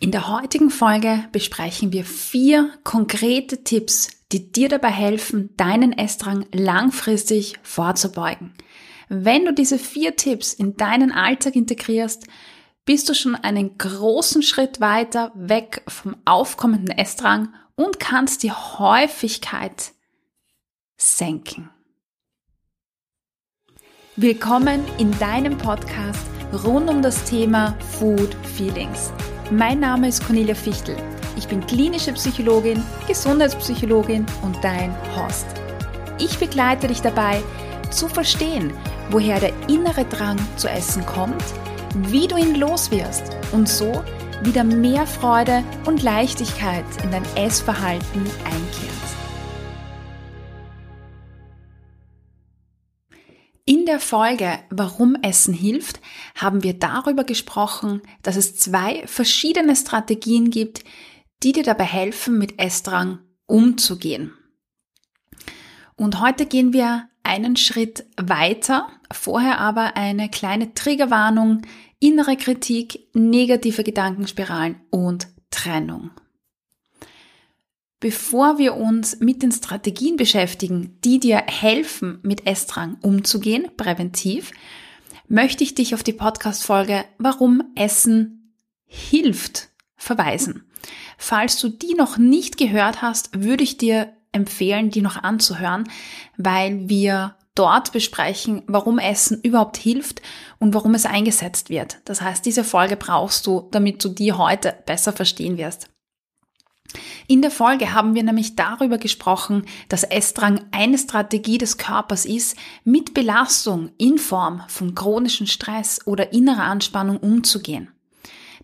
In der heutigen Folge besprechen wir vier konkrete Tipps, die dir dabei helfen, deinen Essdrang langfristig vorzubeugen. Wenn du diese vier Tipps in deinen Alltag integrierst, bist du schon einen großen Schritt weiter weg vom aufkommenden Essdrang und kannst die Häufigkeit senken. Willkommen in deinem Podcast rund um das Thema Food Feelings. Mein Name ist Cornelia Fichtel. Ich bin klinische Psychologin, Gesundheitspsychologin und dein Host. Ich begleite dich dabei, zu verstehen, woher der innere Drang zu essen kommt, wie du ihn loswirst und so wieder mehr Freude und Leichtigkeit in dein Essverhalten einkehrt. In der Folge Warum Essen hilft, haben wir darüber gesprochen, dass es zwei verschiedene Strategien gibt, die dir dabei helfen, mit Essdrang umzugehen. Und heute gehen wir einen Schritt weiter, vorher aber eine kleine Triggerwarnung, innere Kritik, negative Gedankenspiralen und Trennung. Bevor wir uns mit den Strategien beschäftigen, die dir helfen, mit Essdrang umzugehen, präventiv, möchte ich dich auf die Podcast-Folge Warum Essen hilft verweisen. Falls du die noch nicht gehört hast, würde ich dir empfehlen, die noch anzuhören, weil wir dort besprechen, warum Essen überhaupt hilft und warum es eingesetzt wird. Das heißt, diese Folge brauchst du, damit du die heute besser verstehen wirst. In der Folge haben wir nämlich darüber gesprochen, dass Essdrang eine Strategie des Körpers ist, mit Belastung in Form von chronischem Stress oder innerer Anspannung umzugehen.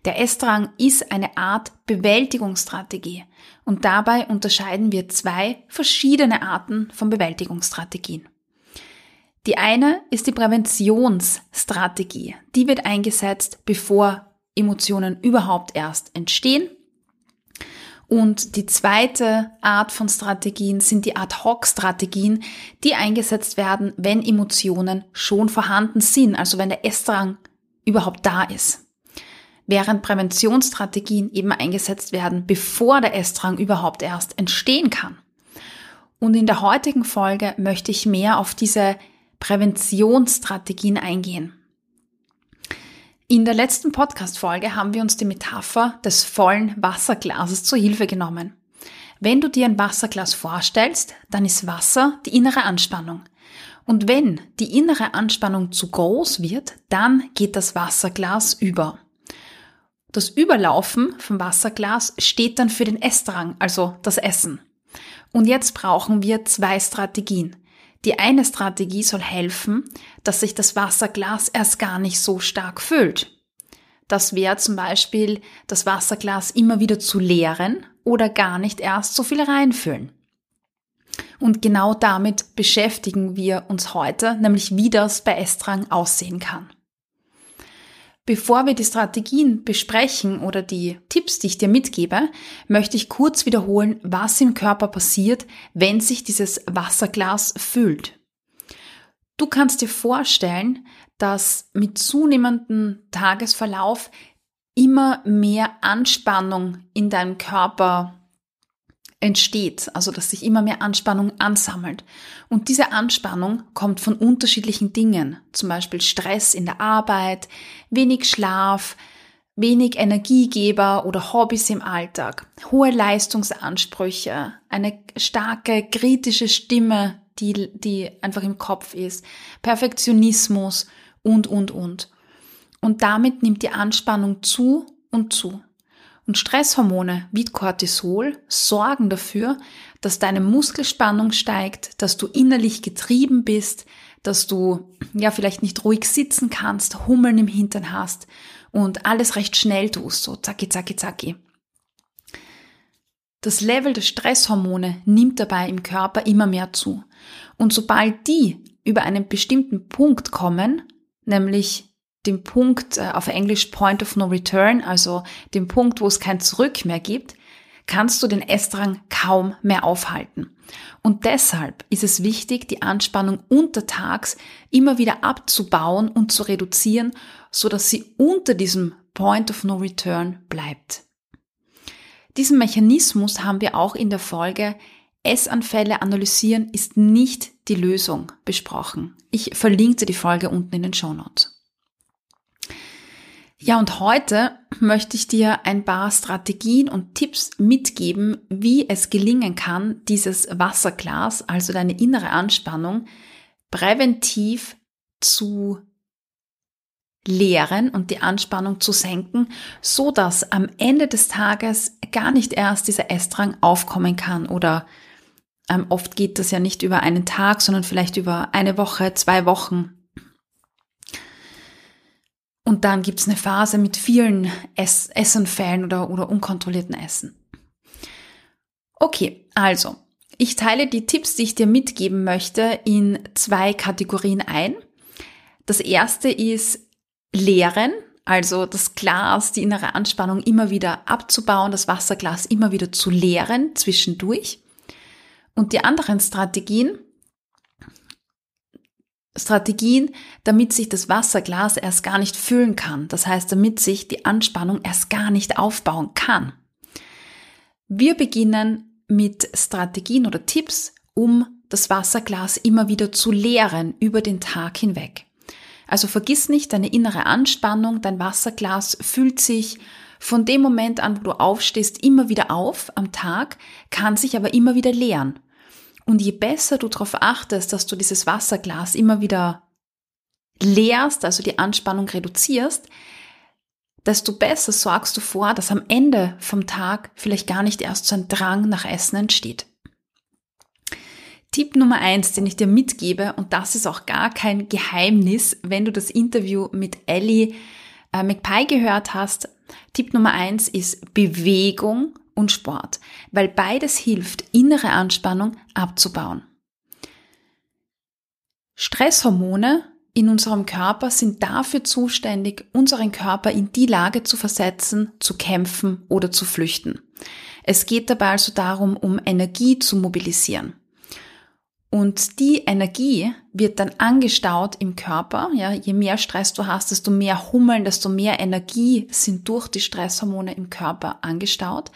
Der Essdrang ist eine Art Bewältigungsstrategie und dabei unterscheiden wir zwei verschiedene Arten von Bewältigungsstrategien. Die eine ist die Präventionsstrategie. Die wird eingesetzt, bevor Emotionen überhaupt erst entstehen und die zweite Art von Strategien sind die Ad-Hoc-Strategien, die eingesetzt werden, wenn Emotionen schon vorhanden sind, also wenn der Essdrang überhaupt da ist. Während Präventionsstrategien eben eingesetzt werden, bevor der Essdrang überhaupt erst entstehen kann. Und in der heutigen Folge möchte ich mehr auf diese Präventionsstrategien eingehen. In der letzten Podcast-Folge haben wir uns die Metapher des vollen Wasserglases zur Hilfe genommen. Wenn du dir ein Wasserglas vorstellst, dann ist Wasser die innere Anspannung. Und wenn die innere Anspannung zu groß wird, dann geht das Wasserglas über. Das Überlaufen vom Wasserglas steht dann für den Essdrang, also das Essen. Und jetzt brauchen wir zwei Strategien. Die eine Strategie soll helfen, dass sich das Wasserglas erst gar nicht so stark füllt. Das wäre zum Beispiel, das Wasserglas immer wieder zu leeren oder gar nicht erst so viel reinfüllen. Und genau damit beschäftigen wir uns heute, nämlich wie das bei Estrang aussehen kann. Bevor wir die Strategien besprechen oder die Tipps, die ich dir mitgebe, möchte ich kurz wiederholen, was im Körper passiert, wenn sich dieses Wasserglas füllt. Du kannst dir vorstellen, dass mit zunehmendem Tagesverlauf immer mehr Anspannung in deinem Körper entsteht, also dass sich immer mehr Anspannung ansammelt. Und diese Anspannung kommt von unterschiedlichen Dingen, zum Beispiel Stress in der Arbeit, wenig Schlaf, wenig Energiegeber oder Hobbys im Alltag, hohe Leistungsansprüche, eine starke kritische Stimme, die, die einfach im Kopf ist, Perfektionismus und, und, und. Und damit nimmt die Anspannung zu und zu. Und Stresshormone wie Cortisol sorgen dafür, dass deine Muskelspannung steigt, dass du innerlich getrieben bist, dass du ja vielleicht nicht ruhig sitzen kannst, Hummeln im Hintern hast und alles recht schnell tust, so zacki, zacki, zacki. Das Level der Stresshormone nimmt dabei im Körper immer mehr zu. Und sobald die über einen bestimmten Punkt kommen, nämlich dem Punkt äh, auf Englisch Point of No Return, also dem Punkt, wo es kein Zurück mehr gibt, kannst du den Essdrang kaum mehr aufhalten. Und deshalb ist es wichtig, die Anspannung untertags immer wieder abzubauen und zu reduzieren, so dass sie unter diesem Point of No Return bleibt. Diesen Mechanismus haben wir auch in der Folge Essanfälle analysieren ist nicht die Lösung besprochen. Ich verlinke die Folge unten in den Show Notes. Ja, und heute möchte ich dir ein paar Strategien und Tipps mitgeben, wie es gelingen kann, dieses Wasserglas, also deine innere Anspannung, präventiv zu leeren und die Anspannung zu senken, so dass am Ende des Tages gar nicht erst dieser Essdrang aufkommen kann oder ähm, oft geht das ja nicht über einen Tag, sondern vielleicht über eine Woche, zwei Wochen. Und dann gibt's eine Phase mit vielen Ess Essenfällen oder, oder unkontrollierten Essen. Okay, also, ich teile die Tipps, die ich dir mitgeben möchte, in zwei Kategorien ein. Das erste ist Leeren, also das Glas, die innere Anspannung immer wieder abzubauen, das Wasserglas immer wieder zu leeren zwischendurch. Und die anderen Strategien, Strategien, damit sich das Wasserglas erst gar nicht füllen kann. Das heißt, damit sich die Anspannung erst gar nicht aufbauen kann. Wir beginnen mit Strategien oder Tipps, um das Wasserglas immer wieder zu leeren über den Tag hinweg. Also vergiss nicht deine innere Anspannung, dein Wasserglas füllt sich von dem Moment an, wo du aufstehst, immer wieder auf am Tag, kann sich aber immer wieder leeren. Und je besser du darauf achtest, dass du dieses Wasserglas immer wieder leerst, also die Anspannung reduzierst, desto besser sorgst du vor, dass am Ende vom Tag vielleicht gar nicht erst so ein Drang nach Essen entsteht. Tipp Nummer eins, den ich dir mitgebe, und das ist auch gar kein Geheimnis, wenn du das Interview mit Ellie äh, McPie gehört hast. Tipp Nummer eins ist Bewegung und Sport, weil beides hilft, innere Anspannung abzubauen. Stresshormone in unserem Körper sind dafür zuständig, unseren Körper in die Lage zu versetzen, zu kämpfen oder zu flüchten. Es geht dabei also darum, um Energie zu mobilisieren. Und die Energie wird dann angestaut im Körper. Ja, je mehr Stress du hast, desto mehr Hummeln, desto mehr Energie sind durch die Stresshormone im Körper angestaut.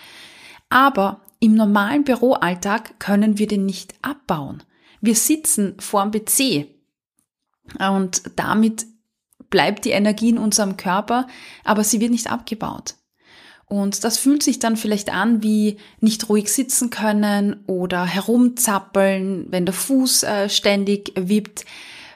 Aber im normalen Büroalltag können wir den nicht abbauen. Wir sitzen vorm PC und damit bleibt die Energie in unserem Körper, aber sie wird nicht abgebaut. Und das fühlt sich dann vielleicht an wie nicht ruhig sitzen können oder herumzappeln, wenn der Fuß äh, ständig wippt,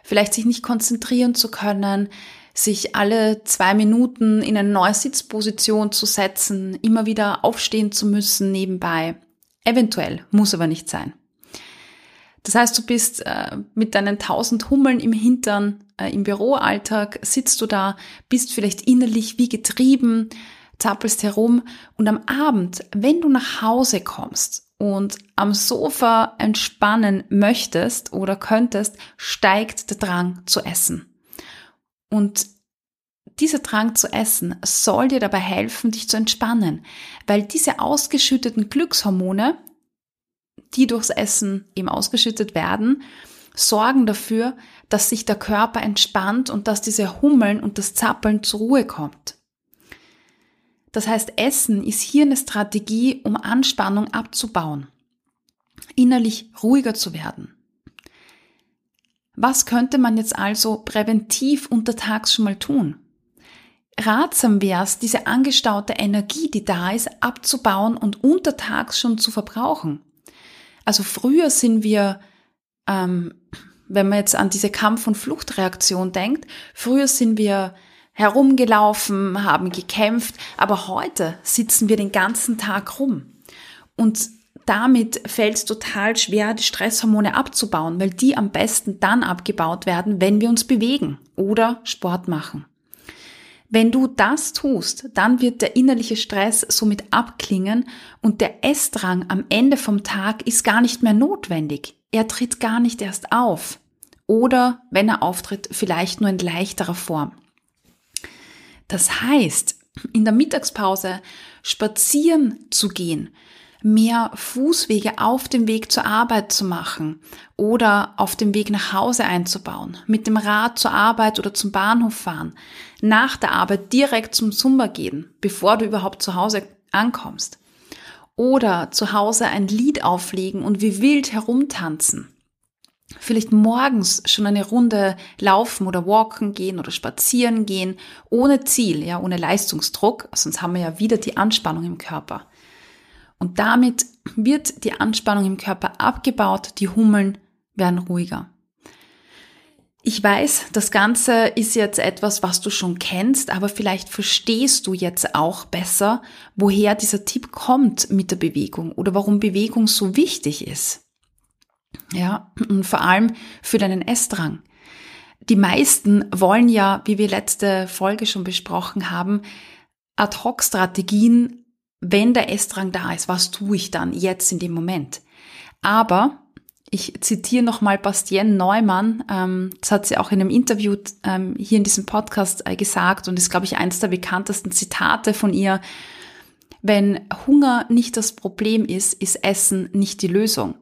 vielleicht sich nicht konzentrieren zu können, sich alle zwei Minuten in eine neue Sitzposition zu setzen, immer wieder aufstehen zu müssen nebenbei. Eventuell, muss aber nicht sein. Das heißt, du bist äh, mit deinen tausend Hummeln im Hintern äh, im Büroalltag, sitzt du da, bist vielleicht innerlich wie getrieben, zappelst herum und am Abend, wenn du nach Hause kommst und am Sofa entspannen möchtest oder könntest, steigt der Drang zu essen. Und dieser Drang zu essen soll dir dabei helfen, dich zu entspannen, weil diese ausgeschütteten Glückshormone, die durchs Essen eben ausgeschüttet werden, sorgen dafür, dass sich der Körper entspannt und dass diese Hummeln und das Zappeln zur Ruhe kommt. Das heißt, Essen ist hier eine Strategie, um Anspannung abzubauen, innerlich ruhiger zu werden. Was könnte man jetzt also präventiv untertags schon mal tun? Ratsam wäre es, diese angestaute Energie, die da ist, abzubauen und untertags schon zu verbrauchen. Also früher sind wir, ähm, wenn man jetzt an diese Kampf- und Fluchtreaktion denkt, früher sind wir herumgelaufen, haben gekämpft, aber heute sitzen wir den ganzen Tag rum. Und damit fällt es total schwer, die Stresshormone abzubauen, weil die am besten dann abgebaut werden, wenn wir uns bewegen oder Sport machen. Wenn du das tust, dann wird der innerliche Stress somit abklingen und der Essdrang am Ende vom Tag ist gar nicht mehr notwendig. Er tritt gar nicht erst auf. Oder wenn er auftritt, vielleicht nur in leichterer Form. Das heißt, in der Mittagspause spazieren zu gehen, mehr Fußwege auf dem Weg zur Arbeit zu machen oder auf dem Weg nach Hause einzubauen, mit dem Rad zur Arbeit oder zum Bahnhof fahren, nach der Arbeit direkt zum Zumba gehen, bevor du überhaupt zu Hause ankommst. oder zu Hause ein Lied auflegen und wie wild herumtanzen. Vielleicht morgens schon eine Runde laufen oder walken gehen oder spazieren gehen, ohne Ziel, ja, ohne Leistungsdruck, sonst haben wir ja wieder die Anspannung im Körper. Und damit wird die Anspannung im Körper abgebaut, die Hummeln werden ruhiger. Ich weiß, das Ganze ist jetzt etwas, was du schon kennst, aber vielleicht verstehst du jetzt auch besser, woher dieser Tipp kommt mit der Bewegung oder warum Bewegung so wichtig ist. Ja, und vor allem für deinen Essdrang. Die meisten wollen ja, wie wir letzte Folge schon besprochen haben, Ad-Hoc-Strategien, wenn der Essdrang da ist. Was tue ich dann jetzt in dem Moment? Aber ich zitiere nochmal Bastien Neumann, ähm, das hat sie auch in einem Interview ähm, hier in diesem Podcast äh, gesagt und ist, glaube ich, eines der bekanntesten Zitate von ihr. Wenn Hunger nicht das Problem ist, ist Essen nicht die Lösung.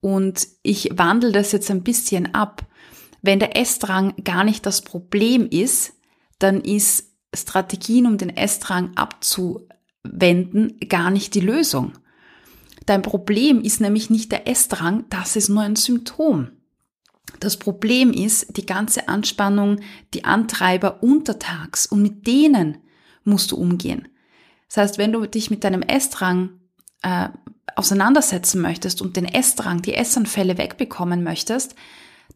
Und ich wandle das jetzt ein bisschen ab. Wenn der Essdrang gar nicht das Problem ist, dann ist Strategien, um den Essdrang abzuwenden, gar nicht die Lösung. Dein Problem ist nämlich nicht der Essdrang, das ist nur ein Symptom. Das Problem ist die ganze Anspannung, die Antreiber untertags und mit denen musst du umgehen. Das heißt, wenn du dich mit deinem Essdrang äh, auseinandersetzen möchtest und den Essdrang, die Essanfälle wegbekommen möchtest,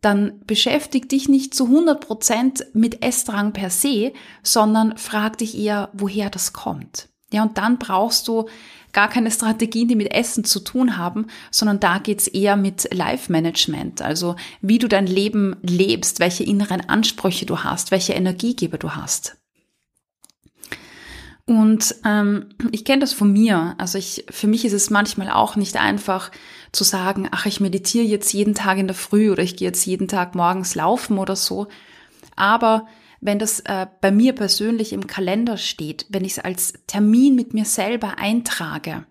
dann beschäftig dich nicht zu 100 Prozent mit Essdrang per se, sondern frag dich eher, woher das kommt. Ja, und dann brauchst du gar keine Strategien, die mit Essen zu tun haben, sondern da geht's eher mit Life-Management, also wie du dein Leben lebst, welche inneren Ansprüche du hast, welche Energiegeber du hast. Und ähm, ich kenne das von mir. Also ich, für mich ist es manchmal auch nicht einfach zu sagen, ach, ich meditiere jetzt jeden Tag in der Früh oder ich gehe jetzt jeden Tag morgens laufen oder so. Aber wenn das äh, bei mir persönlich im Kalender steht, wenn ich es als Termin mit mir selber eintrage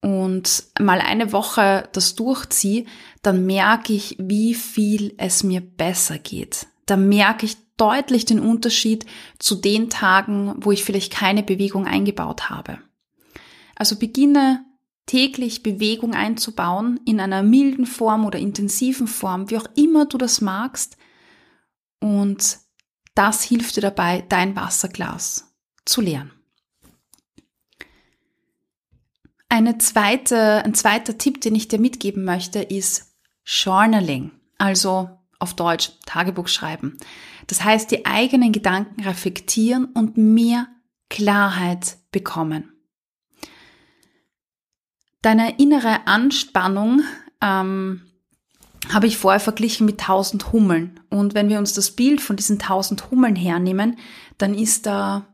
und mal eine Woche das durchziehe, dann merke ich, wie viel es mir besser geht. Da merke ich deutlich den Unterschied zu den Tagen, wo ich vielleicht keine Bewegung eingebaut habe. Also beginne täglich Bewegung einzubauen in einer milden Form oder intensiven Form, wie auch immer du das magst, und das hilft dir dabei, dein Wasserglas zu leeren. Eine zweite, ein zweiter Tipp, den ich dir mitgeben möchte, ist Journaling, also auf Deutsch Tagebuch schreiben. Das heißt, die eigenen Gedanken reflektieren und mehr Klarheit bekommen. Deine innere Anspannung ähm, habe ich vorher verglichen mit tausend Hummeln. Und wenn wir uns das Bild von diesen tausend Hummeln hernehmen, dann ist da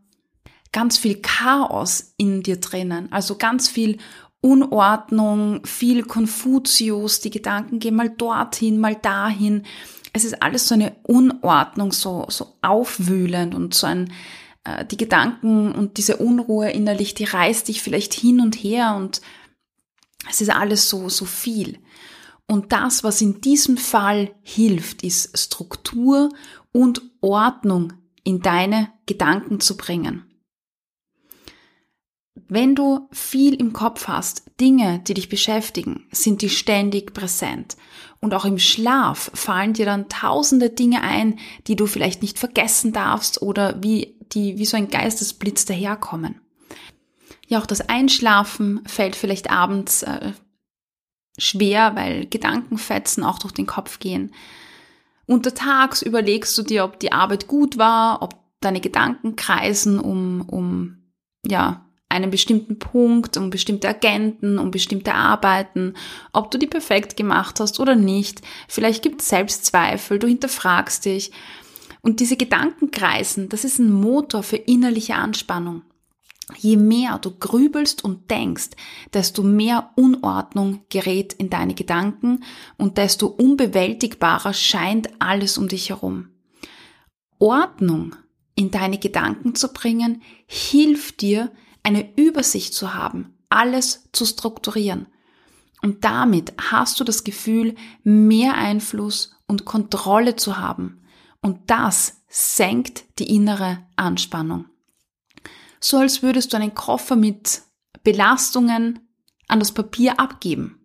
ganz viel Chaos in dir drinnen. Also ganz viel Unordnung, viel Konfuzius, die Gedanken gehen mal dorthin, mal dahin. Es ist alles so eine Unordnung, so, so aufwühlend und so ein, äh, die Gedanken und diese Unruhe innerlich, die reißt dich vielleicht hin und her und es ist alles so, so viel. Und das, was in diesem Fall hilft, ist Struktur und Ordnung in deine Gedanken zu bringen. Wenn du viel im Kopf hast, Dinge, die dich beschäftigen, sind die ständig präsent. Und auch im Schlaf fallen dir dann tausende Dinge ein, die du vielleicht nicht vergessen darfst oder wie, die wie so ein Geistesblitz daherkommen. Ja, auch das Einschlafen fällt vielleicht abends äh, schwer, weil Gedankenfetzen auch durch den Kopf gehen. Untertags überlegst du dir, ob die Arbeit gut war, ob deine Gedanken kreisen um, um, ja, einen bestimmten Punkt, um bestimmte Agenten, um bestimmte Arbeiten, ob du die perfekt gemacht hast oder nicht. Vielleicht gibt es Selbstzweifel, du hinterfragst dich. Und diese Gedanken kreisen, das ist ein Motor für innerliche Anspannung. Je mehr du grübelst und denkst, desto mehr Unordnung gerät in deine Gedanken und desto unbewältigbarer scheint alles um dich herum. Ordnung in deine Gedanken zu bringen, hilft dir, eine Übersicht zu haben, alles zu strukturieren. Und damit hast du das Gefühl, mehr Einfluss und Kontrolle zu haben. Und das senkt die innere Anspannung so als würdest du einen Koffer mit Belastungen an das Papier abgeben.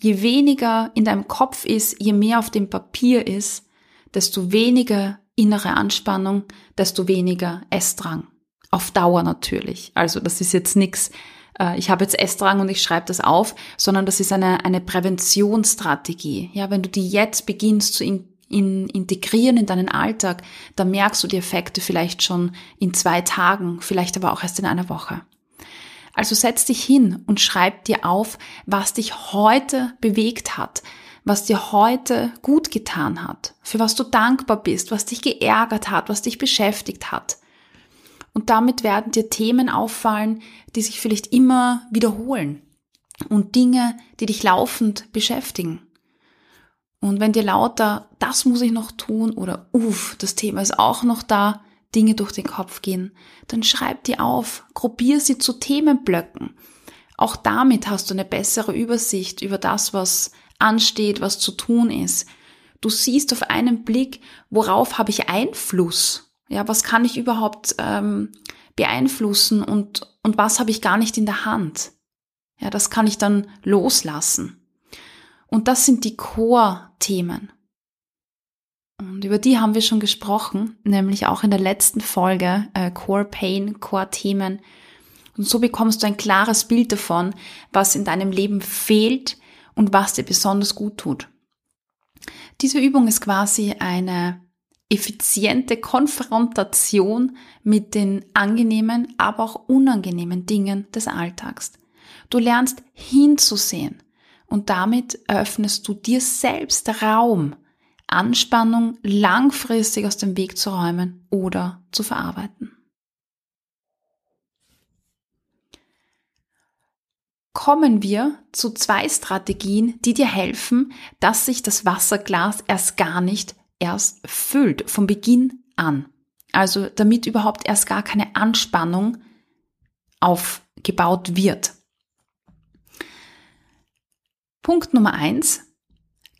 Je weniger in deinem Kopf ist, je mehr auf dem Papier ist, desto weniger innere Anspannung, desto weniger Essdrang. Auf Dauer natürlich. Also das ist jetzt nichts, äh, ich habe jetzt Essdrang und ich schreibe das auf, sondern das ist eine, eine Präventionsstrategie. Ja, wenn du die jetzt beginnst zu in, in, integrieren in deinen Alltag, dann merkst du die Effekte vielleicht schon in zwei Tagen, vielleicht aber auch erst in einer Woche. Also setz dich hin und schreib dir auf, was dich heute bewegt hat, was dir heute gut getan hat, für was du dankbar bist, was dich geärgert hat, was dich beschäftigt hat. Und damit werden dir Themen auffallen, die sich vielleicht immer wiederholen und Dinge, die dich laufend beschäftigen. Und wenn dir lauter, das muss ich noch tun oder uff, das Thema ist auch noch da, Dinge durch den Kopf gehen, dann schreib die auf, gruppier sie zu Themenblöcken. Auch damit hast du eine bessere Übersicht über das, was ansteht, was zu tun ist. Du siehst auf einen Blick, worauf habe ich Einfluss? Ja, was kann ich überhaupt ähm, beeinflussen und, und was habe ich gar nicht in der Hand? Ja, das kann ich dann loslassen. Und das sind die Core-Themen. Und über die haben wir schon gesprochen, nämlich auch in der letzten Folge äh, Core Pain, Core Themen. Und so bekommst du ein klares Bild davon, was in deinem Leben fehlt und was dir besonders gut tut. Diese Übung ist quasi eine effiziente Konfrontation mit den angenehmen, aber auch unangenehmen Dingen des Alltags. Du lernst hinzusehen und damit eröffnest du dir selbst Raum, Anspannung langfristig aus dem Weg zu räumen oder zu verarbeiten. Kommen wir zu zwei Strategien, die dir helfen, dass sich das Wasserglas erst gar nicht erst füllt, von Beginn an. Also damit überhaupt erst gar keine Anspannung aufgebaut wird. Punkt Nummer eins: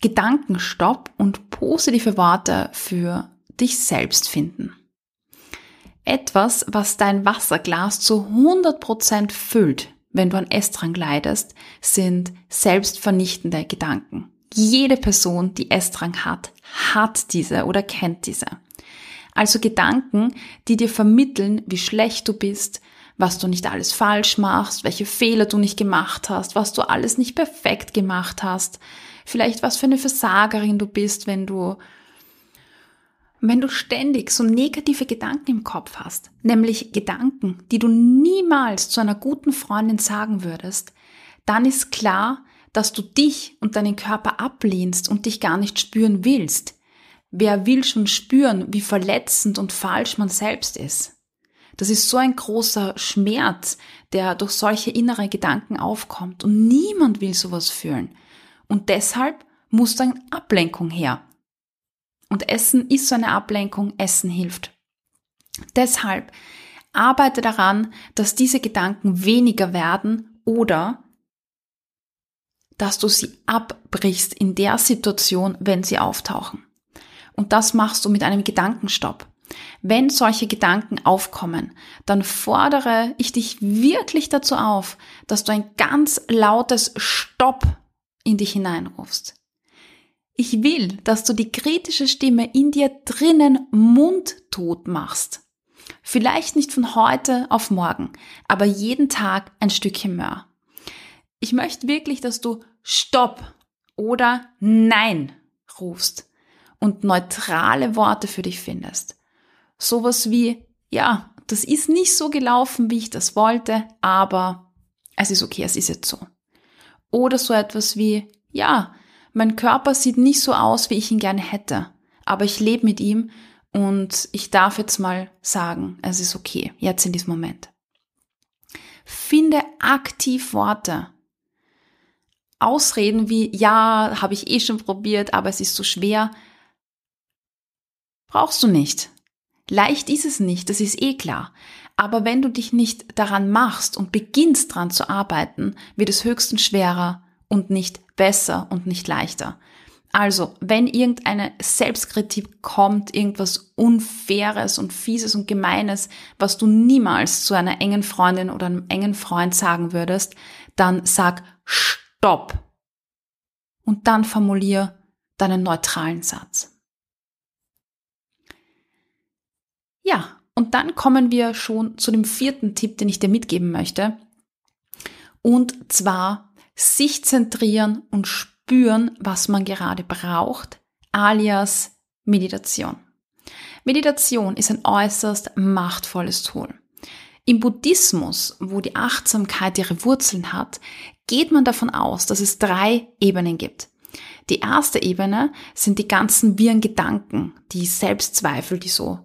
Gedankenstopp und positive Worte für dich selbst finden. Etwas, was dein Wasserglas zu 100% füllt, wenn du an Essdrang leidest, sind selbstvernichtende Gedanken. Jede Person, die Essdrang hat, hat diese oder kennt diese. Also Gedanken, die dir vermitteln, wie schlecht du bist, was du nicht alles falsch machst, welche Fehler du nicht gemacht hast, was du alles nicht perfekt gemacht hast, vielleicht was für eine Versagerin du bist, wenn du wenn du ständig so negative Gedanken im Kopf hast, nämlich Gedanken, die du niemals zu einer guten Freundin sagen würdest, dann ist klar, dass du dich und deinen Körper ablehnst und dich gar nicht spüren willst. Wer will schon spüren, wie verletzend und falsch man selbst ist? Das ist so ein großer Schmerz, der durch solche innere Gedanken aufkommt und niemand will sowas fühlen. Und deshalb muss dann Ablenkung her. Und Essen ist so eine Ablenkung, Essen hilft. Deshalb arbeite daran, dass diese Gedanken weniger werden oder dass du sie abbrichst in der Situation, wenn sie auftauchen. Und das machst du mit einem Gedankenstopp. Wenn solche Gedanken aufkommen, dann fordere ich dich wirklich dazu auf, dass du ein ganz lautes Stopp in dich hineinrufst. Ich will, dass du die kritische Stimme in dir drinnen mundtot machst. Vielleicht nicht von heute auf morgen, aber jeden Tag ein Stückchen mehr. Ich möchte wirklich, dass du Stopp oder Nein rufst und neutrale Worte für dich findest. Sowas wie, ja, das ist nicht so gelaufen, wie ich das wollte, aber es ist okay, es ist jetzt so. Oder so etwas wie, ja, mein Körper sieht nicht so aus, wie ich ihn gerne hätte, aber ich lebe mit ihm und ich darf jetzt mal sagen, es ist okay, jetzt in diesem Moment. Finde aktiv Worte, Ausreden wie, ja, habe ich eh schon probiert, aber es ist so schwer, brauchst du nicht. Leicht ist es nicht, das ist eh klar. Aber wenn du dich nicht daran machst und beginnst dran zu arbeiten, wird es höchstens schwerer und nicht besser und nicht leichter. Also, wenn irgendeine Selbstkritik kommt, irgendwas Unfaires und Fieses und Gemeines, was du niemals zu einer engen Freundin oder einem engen Freund sagen würdest, dann sag Stopp. Und dann formulier deinen neutralen Satz. Ja, und dann kommen wir schon zu dem vierten Tipp, den ich dir mitgeben möchte. Und zwar sich zentrieren und spüren, was man gerade braucht, alias Meditation. Meditation ist ein äußerst machtvolles Tool. Im Buddhismus, wo die Achtsamkeit ihre Wurzeln hat, geht man davon aus, dass es drei Ebenen gibt. Die erste Ebene sind die ganzen wirren Gedanken, die Selbstzweifel, die so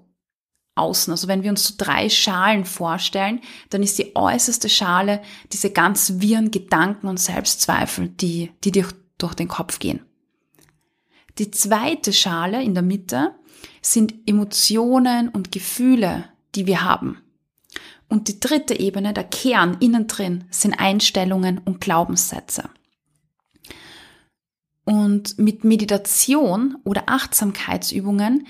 außen. Also wenn wir uns so drei Schalen vorstellen, dann ist die äußerste Schale diese ganz wirren Gedanken und Selbstzweifel, die, die durch, durch den Kopf gehen. Die zweite Schale in der Mitte sind Emotionen und Gefühle, die wir haben. Und die dritte Ebene, der Kern innen drin, sind Einstellungen und Glaubenssätze. Und mit Meditation oder Achtsamkeitsübungen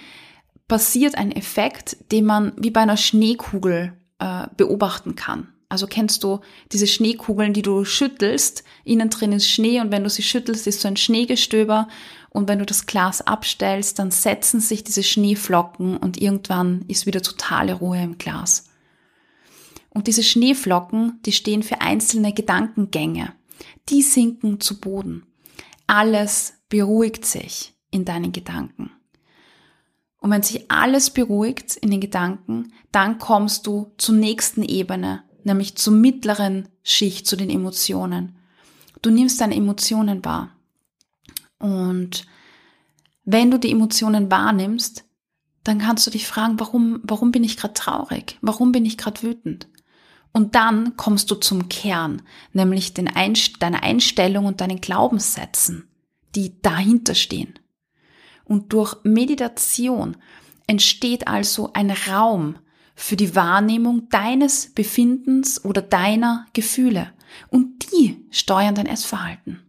passiert ein Effekt, den man wie bei einer Schneekugel äh, beobachten kann. Also kennst du diese Schneekugeln, die du schüttelst, innen drin ist Schnee und wenn du sie schüttelst, ist so ein Schneegestöber und wenn du das Glas abstellst, dann setzen sich diese Schneeflocken und irgendwann ist wieder totale Ruhe im Glas. Und diese Schneeflocken, die stehen für einzelne Gedankengänge. Die sinken zu Boden. Alles beruhigt sich in deinen Gedanken. Und wenn sich alles beruhigt in den Gedanken, dann kommst du zur nächsten Ebene, nämlich zur mittleren Schicht, zu den Emotionen. Du nimmst deine Emotionen wahr. Und wenn du die Emotionen wahrnimmst, dann kannst du dich fragen, warum, warum bin ich gerade traurig? Warum bin ich gerade wütend? Und dann kommst du zum Kern, nämlich den Einst deiner Einstellung und deinen Glaubenssätzen, die dahinter stehen. Und durch Meditation entsteht also ein Raum für die Wahrnehmung deines Befindens oder deiner Gefühle. Und die steuern dein Essverhalten.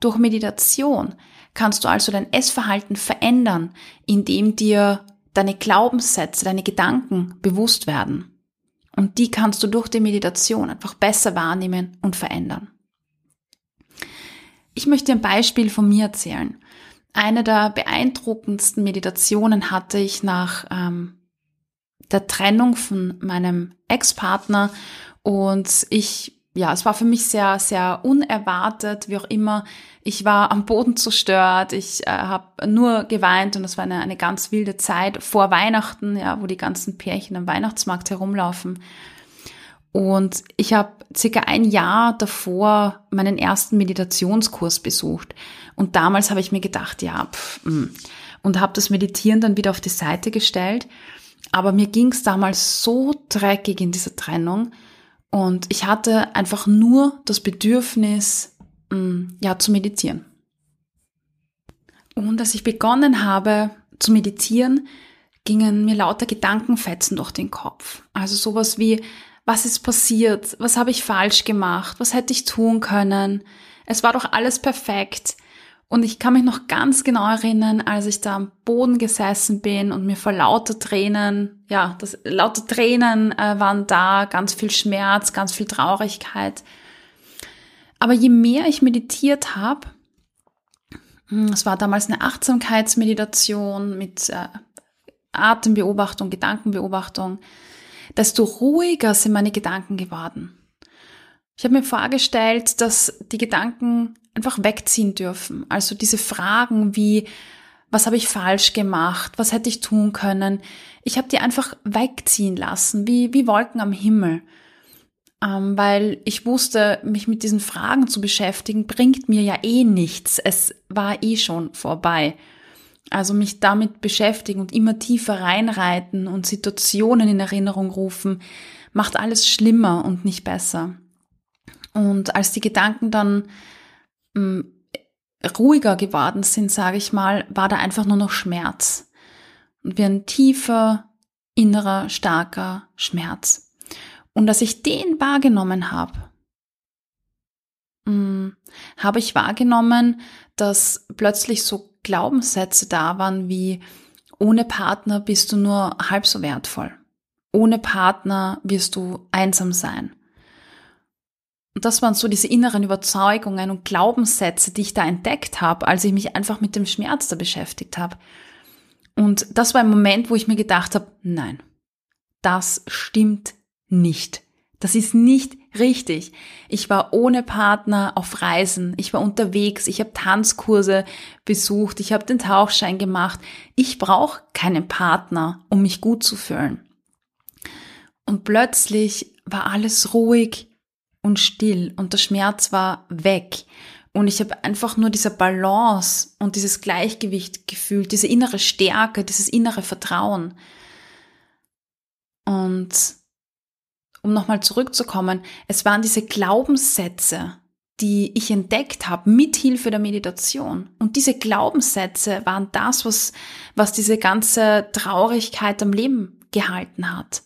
Durch Meditation kannst du also dein Essverhalten verändern, indem dir deine Glaubenssätze, deine Gedanken bewusst werden. Und die kannst du durch die Meditation einfach besser wahrnehmen und verändern. Ich möchte ein Beispiel von mir erzählen. Eine der beeindruckendsten Meditationen hatte ich nach ähm, der Trennung von meinem Ex-Partner und ich, ja, es war für mich sehr, sehr unerwartet, wie auch immer. Ich war am Boden zerstört, ich äh, habe nur geweint und es war eine, eine ganz wilde Zeit vor Weihnachten, ja, wo die ganzen Pärchen am Weihnachtsmarkt herumlaufen. Und ich habe circa ein Jahr davor meinen ersten Meditationskurs besucht. Und damals habe ich mir gedacht, ja, pff, mm. und habe das Meditieren dann wieder auf die Seite gestellt. Aber mir ging es damals so dreckig in dieser Trennung. Und ich hatte einfach nur das Bedürfnis, mm, ja, zu meditieren. Und als ich begonnen habe zu meditieren, gingen mir lauter Gedankenfetzen durch den Kopf. Also sowas wie, was ist passiert, was habe ich falsch gemacht, was hätte ich tun können. Es war doch alles perfekt. Und ich kann mich noch ganz genau erinnern, als ich da am Boden gesessen bin und mir vor lauter Tränen, ja, das, lauter Tränen äh, waren da, ganz viel Schmerz, ganz viel Traurigkeit. Aber je mehr ich meditiert habe, hm, es war damals eine Achtsamkeitsmeditation mit äh, Atembeobachtung, Gedankenbeobachtung, desto ruhiger sind meine Gedanken geworden. Ich habe mir vorgestellt, dass die Gedanken einfach wegziehen dürfen. Also diese Fragen wie, was habe ich falsch gemacht, was hätte ich tun können, ich habe die einfach wegziehen lassen, wie, wie Wolken am Himmel. Ähm, weil ich wusste, mich mit diesen Fragen zu beschäftigen, bringt mir ja eh nichts. Es war eh schon vorbei. Also mich damit beschäftigen und immer tiefer reinreiten und Situationen in Erinnerung rufen, macht alles schlimmer und nicht besser. Und als die Gedanken dann mh, hm, ruhiger geworden sind, sage ich mal, war da einfach nur noch Schmerz. Und wie ein tiefer, innerer, starker Schmerz. Und dass ich den wahrgenommen habe, mh, mm, habe ich wahrgenommen, dass plötzlich so Glaubenssätze da waren wie, ohne Partner bist du nur halb so wertvoll. Ohne Partner wirst du einsam sein. Und das waren so diese inneren Überzeugungen und Glaubenssätze, die ich da entdeckt habe, als ich mich einfach mit dem Schmerz da beschäftigt habe. Und das war ein Moment, wo ich mir gedacht habe, nein, das stimmt nicht. Das ist nicht richtig. Ich war ohne Partner auf Reisen, ich war unterwegs, ich habe Tanzkurse besucht, ich habe den Tauchschein gemacht. Ich brauche keinen Partner, um mich gut zu fühlen. Und plötzlich war alles ruhig und still und der Schmerz war weg. Und ich habe einfach nur diese Balance und dieses Gleichgewicht gefühlt, diese innere Stärke, dieses innere Vertrauen. Und um nochmal zurückzukommen, es waren diese Glaubenssätze, die ich entdeckt habe mit Hilfe der Meditation. Und diese Glaubenssätze waren das, was, was diese ganze Traurigkeit am Leben gehalten hat.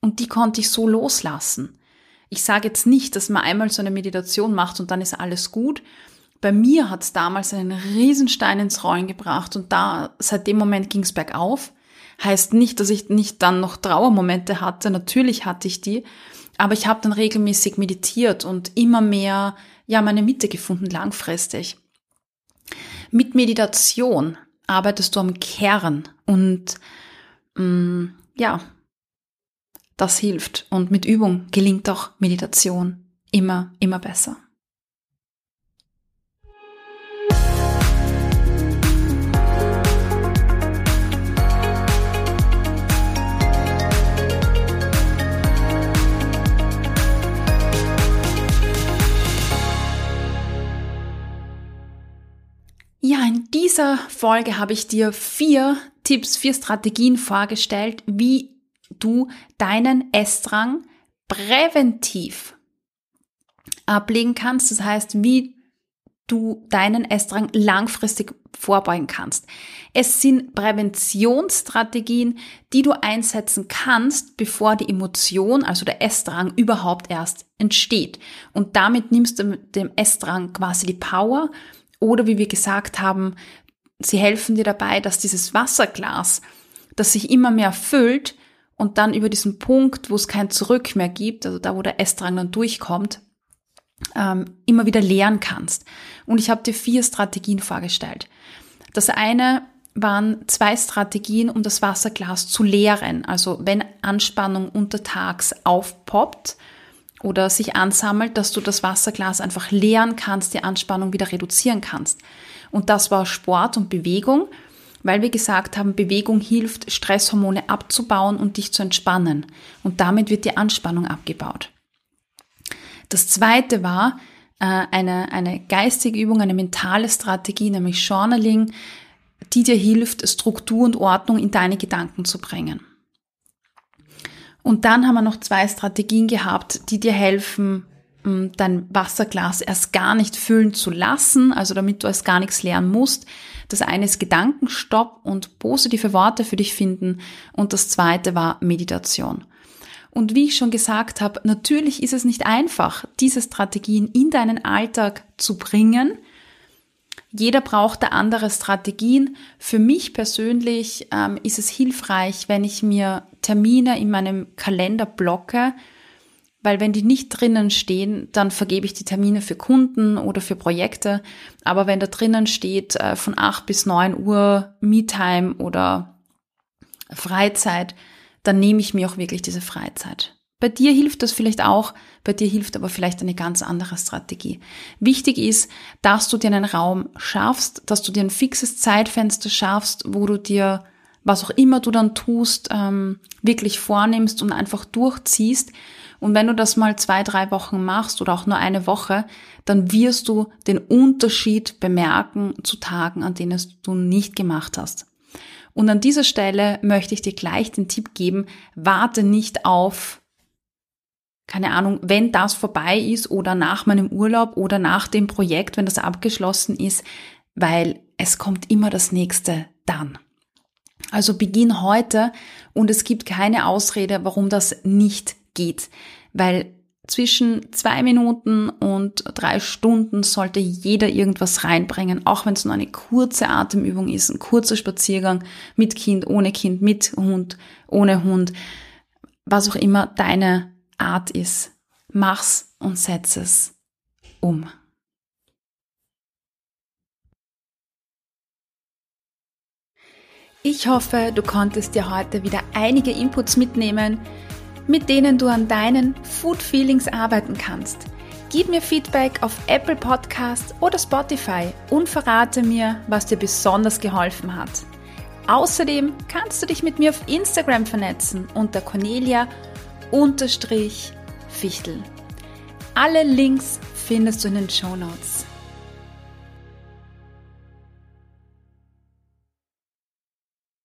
Und die konnte ich so loslassen. Ich sage jetzt nicht, dass man einmal so eine Meditation macht und dann ist alles gut. Bei mir hat es damals einen Riesenstein ins Rollen gebracht und da, seit dem Moment ging es bergauf. Heißt nicht, dass ich nicht dann noch Trauermomente hatte. Natürlich hatte ich die. Aber ich habe dann regelmäßig meditiert und immer mehr, ja, meine Mitte gefunden, langfristig. Mit Meditation arbeitest du am Kern und mh, mm, ja, das hilft. Und mit Übung gelingt auch Meditation immer, immer besser. Ja, in dieser Folge habe ich dir vier Tipps, vier Strategien vorgestellt, wie du deinen Essdrang präventiv ablegen kannst. Das heißt, wie du deinen Essdrang langfristig vorbeugen kannst. Es sind Präventionsstrategien, die du einsetzen kannst, bevor die Emotion, also der Essdrang, überhaupt erst entsteht. Und damit nimmst du dem Essdrang quasi die Power oder wie wir gesagt haben, sie helfen dir dabei, dass dieses Wasserglas, das sich immer mehr füllt und dann über diesen Punkt, wo es kein Zurück mehr gibt, also da, wo der Essdrang dann durchkommt, ähm, immer wieder leeren kannst. Und ich habe dir vier Strategien vorgestellt. Das eine waren zwei Strategien, um das Wasserglas zu leeren. Also wenn Anspannung untertags aufpoppt, oder sich ansammelt, dass du das Wasserglas einfach leeren kannst, die Anspannung wieder reduzieren kannst. Und das war Sport und Bewegung, weil wir gesagt haben, Bewegung hilft, Stresshormone abzubauen und dich zu entspannen. Und damit wird die Anspannung abgebaut. Das zweite war äh, eine, eine geistige Übung, eine mentale Strategie, nämlich Journaling, die dir hilft, Struktur und Ordnung in deine Gedanken zu bringen. Und dann haben wir noch zwei Strategien gehabt, die dir helfen, mm, dein Wasserglas erst gar nicht füllen zu lassen, also damit du erst gar nichts lernen musst. Das eine ist Gedankenstopp und positive Worte für dich finden und das zweite war Meditation. Und wie ich schon gesagt habe, natürlich ist es nicht einfach, diese Strategien in deinen Alltag zu bringen, jeder braucht da andere Strategien. Für mich persönlich ähm, ist es hilfreich, wenn ich mir Termine in meinem Kalender blocke, weil wenn die nicht drinnen stehen, dann vergebe ich die Termine für Kunden oder für Projekte. Aber wenn da drinnen steht äh, von 8 bis 9 Uhr Me-Time oder Freizeit, dann nehme ich mir auch wirklich diese Freizeit. Bei dir hilft das vielleicht auch, bei dir hilft aber vielleicht eine ganz andere Strategie. Wichtig ist, dass du dir einen Raum schaffst, dass du dir ein fixes Zeitfenster schaffst, wo du dir, was auch immer du dann tust, ähm, wirklich vornimmst und einfach durchziehst. Und wenn du das mal zwei, drei Wochen machst oder auch nur eine Woche, dann wirst du den Unterschied bemerken zu Tagen, an denen es du nicht gemacht hast. Und an dieser Stelle möchte ich dir gleich den Tipp geben, warte nicht auf keine Ahnung, wenn das vorbei ist oder nach meinem Urlaub oder nach dem Projekt, wenn das abgeschlossen ist, weil es kommt immer das nächste dann. Also beginn heute und es gibt keine Ausrede, warum das nicht geht, weil zwischen zwei Minuten und drei Stunden sollte jeder irgendwas reinbringen, auch wenn es nur eine kurze Atemübung ist, ein kurzer Spaziergang mit Kind, ohne Kind, mit Hund, ohne Hund, was auch immer deine Art ist. Mach's und setz es um. Ich hoffe, du konntest dir heute wieder einige Inputs mitnehmen, mit denen du an deinen Food Feelings arbeiten kannst. Gib mir Feedback auf Apple Podcast oder Spotify und verrate mir, was dir besonders geholfen hat. Außerdem kannst du dich mit mir auf Instagram vernetzen unter Cornelia-Fichtel. Alle Links findest du in den Show Notes.